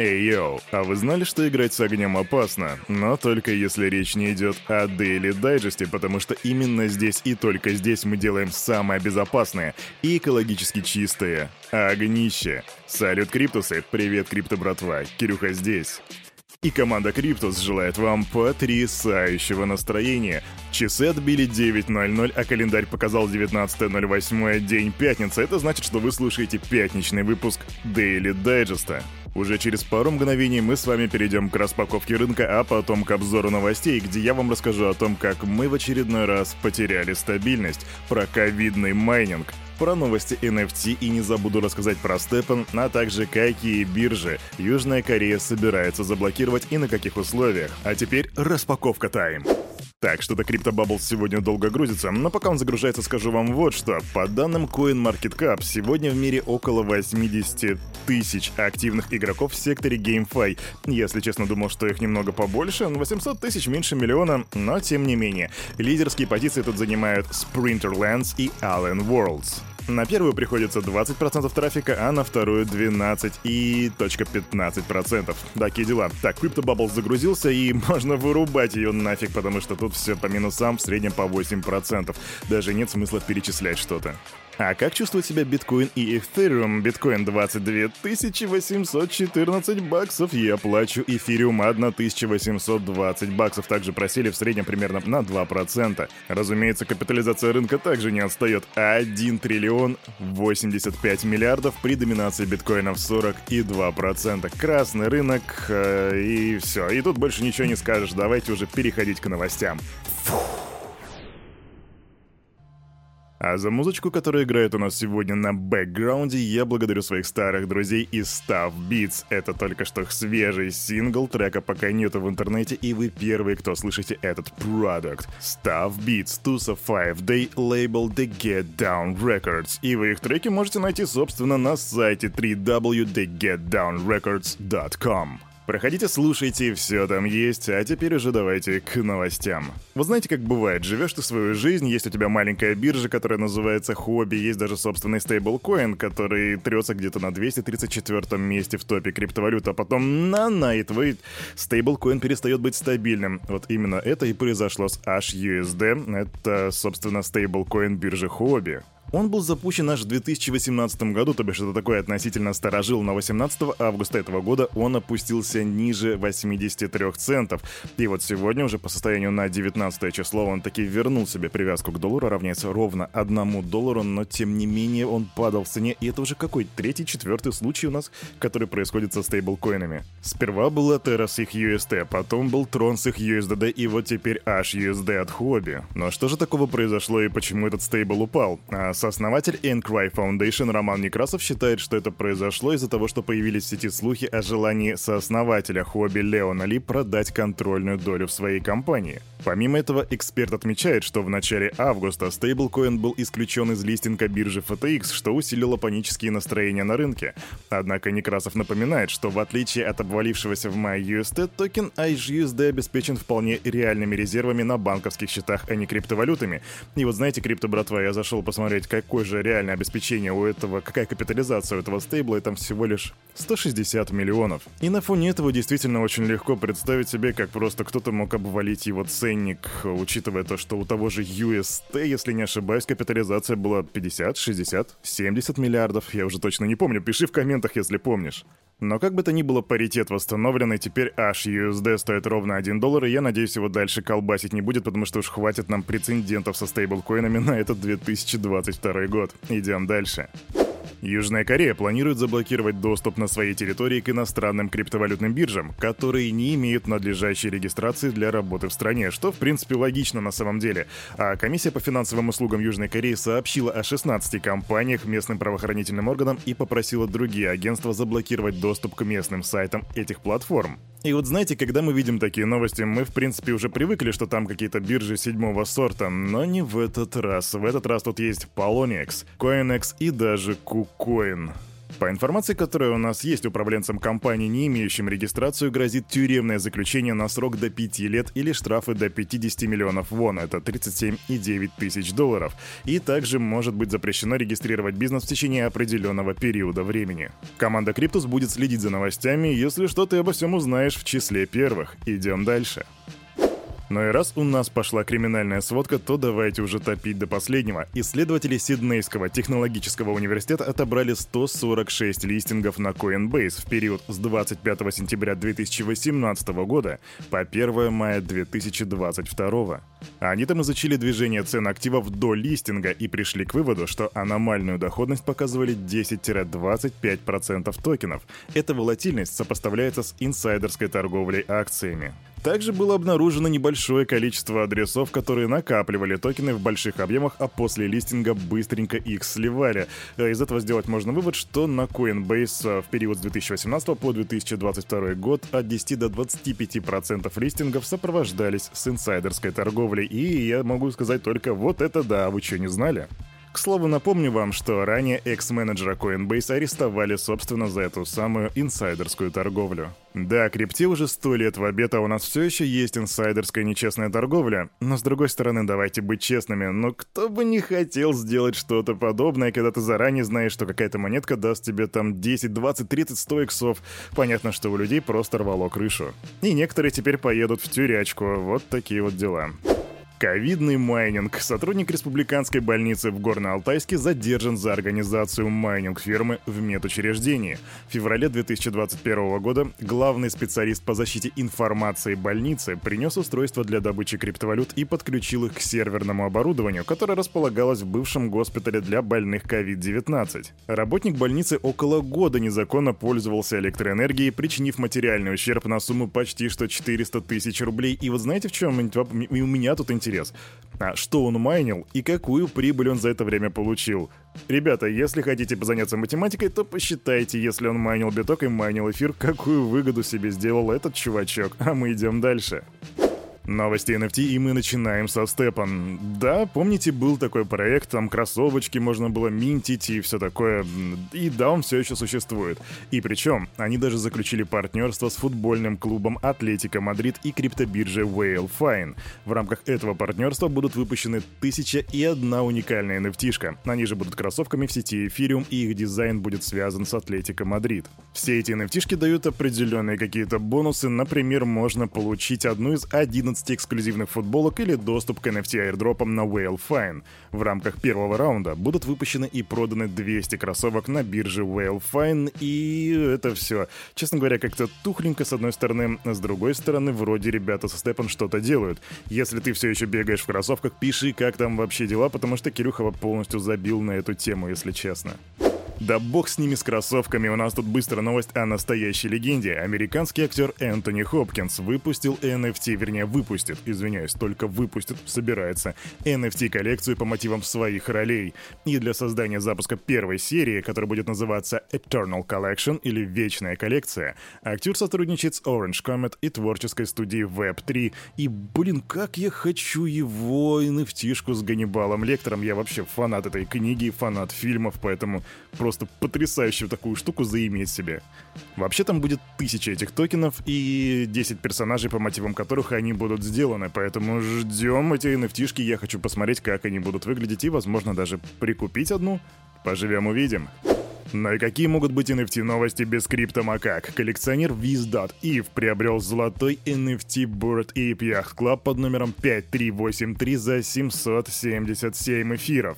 Эй, йоу, а вы знали, что играть с огнем опасно? Но только если речь не идет о Daily Digest, потому что именно здесь и только здесь мы делаем самое безопасное и экологически чистое — огнище. Салют, Криптусы! Привет, Крипто братва! Кирюха здесь. И команда Криптус желает вам потрясающего настроения. Часы отбили 9.00, а календарь показал 19.08, день пятницы. Это значит, что вы слушаете пятничный выпуск Daily Digest. Уже через пару мгновений мы с вами перейдем к распаковке рынка, а потом к обзору новостей, где я вам расскажу о том, как мы в очередной раз потеряли стабильность, про ковидный майнинг, про новости NFT и не забуду рассказать про Степан, а также какие биржи Южная Корея собирается заблокировать и на каких условиях. А теперь распаковка тайм. Так, что-то CryptoBubbles сегодня долго грузится, но пока он загружается, скажу вам вот что. По данным CoinMarketCap, сегодня в мире около 80 тысяч активных игроков в секторе GameFi. Если честно, думал, что их немного побольше, 800 тысяч меньше миллиона, но тем не менее. Лидерские позиции тут занимают Sprinterlands и Allen Worlds. На первую приходится 20% трафика, а на вторую 12 и точка 15%. Такие дела. Так, CryptoBubbles загрузился, и можно вырубать ее нафиг, потому что тут все по минусам, в среднем по 8%. Даже нет смысла перечислять что-то. А как чувствуют себя биткоин и эфириум? Биткоин 22 814 баксов, я плачу эфириум 1820 баксов. Также просели в среднем примерно на 2%. Разумеется, капитализация рынка также не отстает. 1 триллион 85 миллиардов при доминации биткоина в 42%. Красный рынок э, и все. И тут больше ничего не скажешь. Давайте уже переходить к новостям. Фух. А за музычку, которая играет у нас сегодня на бэкграунде, я благодарю своих старых друзей из Staff Beats. Это только что свежий сингл, трека пока нету в интернете, и вы первые, кто слышите этот продукт. Staff Beats, Tusa 5 Day, лейбл The Get Down Records. И вы их треки можете найти, собственно, на сайте www.thegetdownrecords.com. Проходите, слушайте, все там есть, а теперь уже давайте к новостям. Вы знаете, как бывает, живешь ты свою жизнь, есть у тебя маленькая биржа, которая называется хобби, есть даже собственный стейблкоин, который трется где-то на 234 месте в топе криптовалют, а потом на-на, и твой стейблкоин перестает быть стабильным. Вот именно это и произошло с HUSD, это, собственно, стейблкоин биржи хобби. Он был запущен аж в 2018 году, то бишь это такой относительно старожил. На 18 августа этого года он опустился ниже 83 центов. И вот сегодня уже по состоянию на 19 число он таки вернул себе привязку к доллару, равняется ровно 1 доллару, но тем не менее он падал в цене. И это уже какой третий, четвертый случай у нас, который происходит со стейблкоинами. Сперва была Terra с их UST, потом был Tron с их USDD и вот теперь HUSD от Хобби. Но что же такого произошло и почему этот стейбл упал? А Сооснователь Encry Foundation Роман Некрасов считает, что это произошло из-за того, что появились в сети слухи о желании сооснователя хобби Леона Ли продать контрольную долю в своей компании. Помимо этого, эксперт отмечает, что в начале августа стейблкоин был исключен из листинга биржи FTX, что усилило панические настроения на рынке. Однако Некрасов напоминает, что в отличие от обвалившегося в мае UST, токен IGUSD обеспечен вполне реальными резервами на банковских счетах, а не криптовалютами. И вот знаете, крипто, братва, я зашел посмотреть, какое же реальное обеспечение у этого, какая капитализация у этого стейбла, и там всего лишь 160 миллионов. И на фоне этого действительно очень легко представить себе, как просто кто-то мог обвалить его ценник, учитывая то, что у того же UST, если не ошибаюсь, капитализация была 50, 60, 70 миллиардов. Я уже точно не помню, пиши в комментах, если помнишь. Но как бы то ни было, паритет восстановлен, и теперь HUSD стоит ровно 1 доллар, и я надеюсь, его дальше колбасить не будет, потому что уж хватит нам прецедентов со стейблкоинами на этот 2022 год. Идем дальше. Южная Корея планирует заблокировать доступ на своей территории к иностранным криптовалютным биржам, которые не имеют надлежащей регистрации для работы в стране, что в принципе логично на самом деле. А комиссия по финансовым услугам Южной Кореи сообщила о 16 компаниях местным правоохранительным органам и попросила другие агентства заблокировать доступ к местным сайтам этих платформ. И вот знаете, когда мы видим такие новости, мы в принципе уже привыкли, что там какие-то биржи седьмого сорта, но не в этот раз. В этот раз тут есть Poloniex, CoinEx и даже KuCoin. По информации, которая у нас есть, управленцам компании, не имеющим регистрацию, грозит тюремное заключение на срок до 5 лет или штрафы до 50 миллионов вон, это 37,9 тысяч долларов. И также может быть запрещено регистрировать бизнес в течение определенного периода времени. Команда Криптус будет следить за новостями, если что, ты обо всем узнаешь в числе первых. Идем дальше. Но и раз у нас пошла криминальная сводка, то давайте уже топить до последнего. Исследователи Сиднейского технологического университета отобрали 146 листингов на Coinbase в период с 25 сентября 2018 года по 1 мая 2022. Они там изучили движение цен активов до листинга и пришли к выводу, что аномальную доходность показывали 10-25% токенов. Эта волатильность сопоставляется с инсайдерской торговлей акциями. Также было обнаружено небольшое количество адресов, которые накапливали токены в больших объемах, а после листинга быстренько их сливали. Э, из этого сделать можно вывод, что на Coinbase э, в период с 2018 по 2022 год от 10 до 25% листингов сопровождались с инсайдерской торговлей. И я могу сказать только вот это да, вы что, не знали? К слову, напомню вам, что ранее экс-менеджера Coinbase арестовали, собственно, за эту самую инсайдерскую торговлю. Да, крипте уже сто лет в обед, а у нас все еще есть инсайдерская нечестная торговля. Но с другой стороны, давайте быть честными, но кто бы не хотел сделать что-то подобное, когда ты заранее знаешь, что какая-то монетка даст тебе там 10, 20, 30, 100 иксов. Понятно, что у людей просто рвало крышу. И некоторые теперь поедут в тюрячку. Вот такие вот дела. Ковидный майнинг. Сотрудник республиканской больницы в Горно-Алтайске задержан за организацию майнинг-фирмы в медучреждении. В феврале 2021 года главный специалист по защите информации больницы принес устройство для добычи криптовалют и подключил их к серверному оборудованию, которое располагалось в бывшем госпитале для больных COVID-19. Работник больницы около года незаконно пользовался электроэнергией, причинив материальный ущерб на сумму почти что 400 тысяч рублей. И вот знаете, в чем у меня тут интерес? Интерес. А что он майнил и какую прибыль он за это время получил? Ребята, если хотите заняться математикой, то посчитайте, если он майнил биток и майнил эфир, какую выгоду себе сделал этот чувачок. А мы идем дальше. Новости NFT, и мы начинаем со степа. Да, помните, был такой проект, там кроссовочки можно было минтить и все такое. И да, он все еще существует. И причем, они даже заключили партнерство с футбольным клубом Атлетика Мадрид и криптобиржей Whale Fine. В рамках этого партнерства будут выпущены тысяча и одна уникальная NFT-шка. Они же будут кроссовками в сети Ethereum, и их дизайн будет связан с Атлетика Мадрид. Все эти NFT-шки дают определенные какие-то бонусы, например, можно получить одну из 11 15 эксклюзивных футболок или доступ к NFT-аирдропам на Whale Fine. В рамках первого раунда будут выпущены и проданы 200 кроссовок на бирже Whale Fine, и это все. Честно говоря, как-то тухленько с одной стороны, а с другой стороны, вроде ребята со Степан что-то делают. Если ты все еще бегаешь в кроссовках, пиши, как там вообще дела, потому что Кирюхова полностью забил на эту тему, если честно. Да бог с ними с кроссовками, у нас тут быстро новость о настоящей легенде. Американский актер Энтони Хопкинс выпустил NFT, вернее выпустит, извиняюсь, только выпустит, собирается, NFT-коллекцию по мотивам своих ролей. И для создания запуска первой серии, которая будет называться Eternal Collection или Вечная коллекция, актер сотрудничает с Orange Comet и творческой студией Web3. И, блин, как я хочу его NFT-шку с Ганнибалом Лектором. Я вообще фанат этой книги, фанат фильмов, поэтому просто потрясающую такую штуку заиметь себе. Вообще там будет тысяча этих токенов и 10 персонажей, по мотивам которых они будут сделаны, поэтому ждем эти nft я хочу посмотреть, как они будут выглядеть и, возможно, даже прикупить одну. Поживем увидим. Ну и какие могут быть NFT новости без криптомакак? Коллекционер Viz.eve приобрел золотой NFT Bird Ape Yacht Club под номером 5383 за 777 эфиров.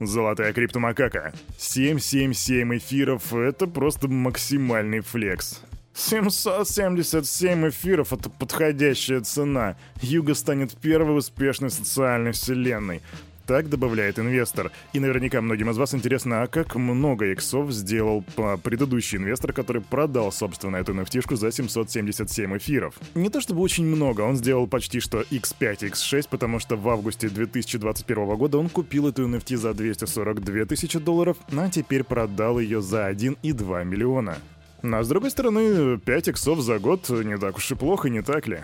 Золотая криптомакака. 777 эфиров — это просто максимальный флекс. 777 эфиров — это подходящая цена. Юга станет первой успешной социальной вселенной. Так добавляет инвестор. И наверняка многим из вас интересно, а как много иксов сделал предыдущий инвестор, который продал, собственно, эту nft за 777 эфиров. Не то чтобы очень много, он сделал почти что x5, x6, потому что в августе 2021 года он купил эту NFT за 242 тысячи долларов, а теперь продал ее за 1,2 миллиона. Но с другой стороны, 5 иксов за год не так уж и плохо, не так ли?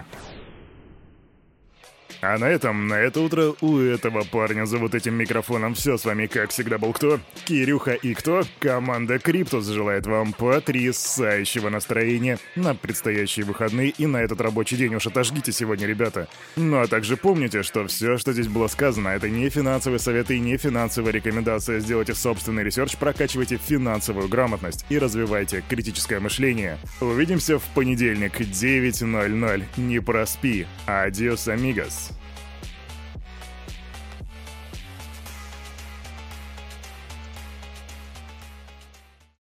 А на этом, на это утро у этого парня за вот этим микрофоном все с вами, как всегда, был кто? Кирюха и кто? Команда Криптус желает вам потрясающего настроения на предстоящие выходные и на этот рабочий день. Уж отожгите сегодня, ребята. Ну а также помните, что все, что здесь было сказано, это не финансовые советы и не финансовая рекомендация. Сделайте собственный ресерч, прокачивайте финансовую грамотность и развивайте критическое мышление. Увидимся в понедельник 9.00. Не проспи. Адиос, амигос.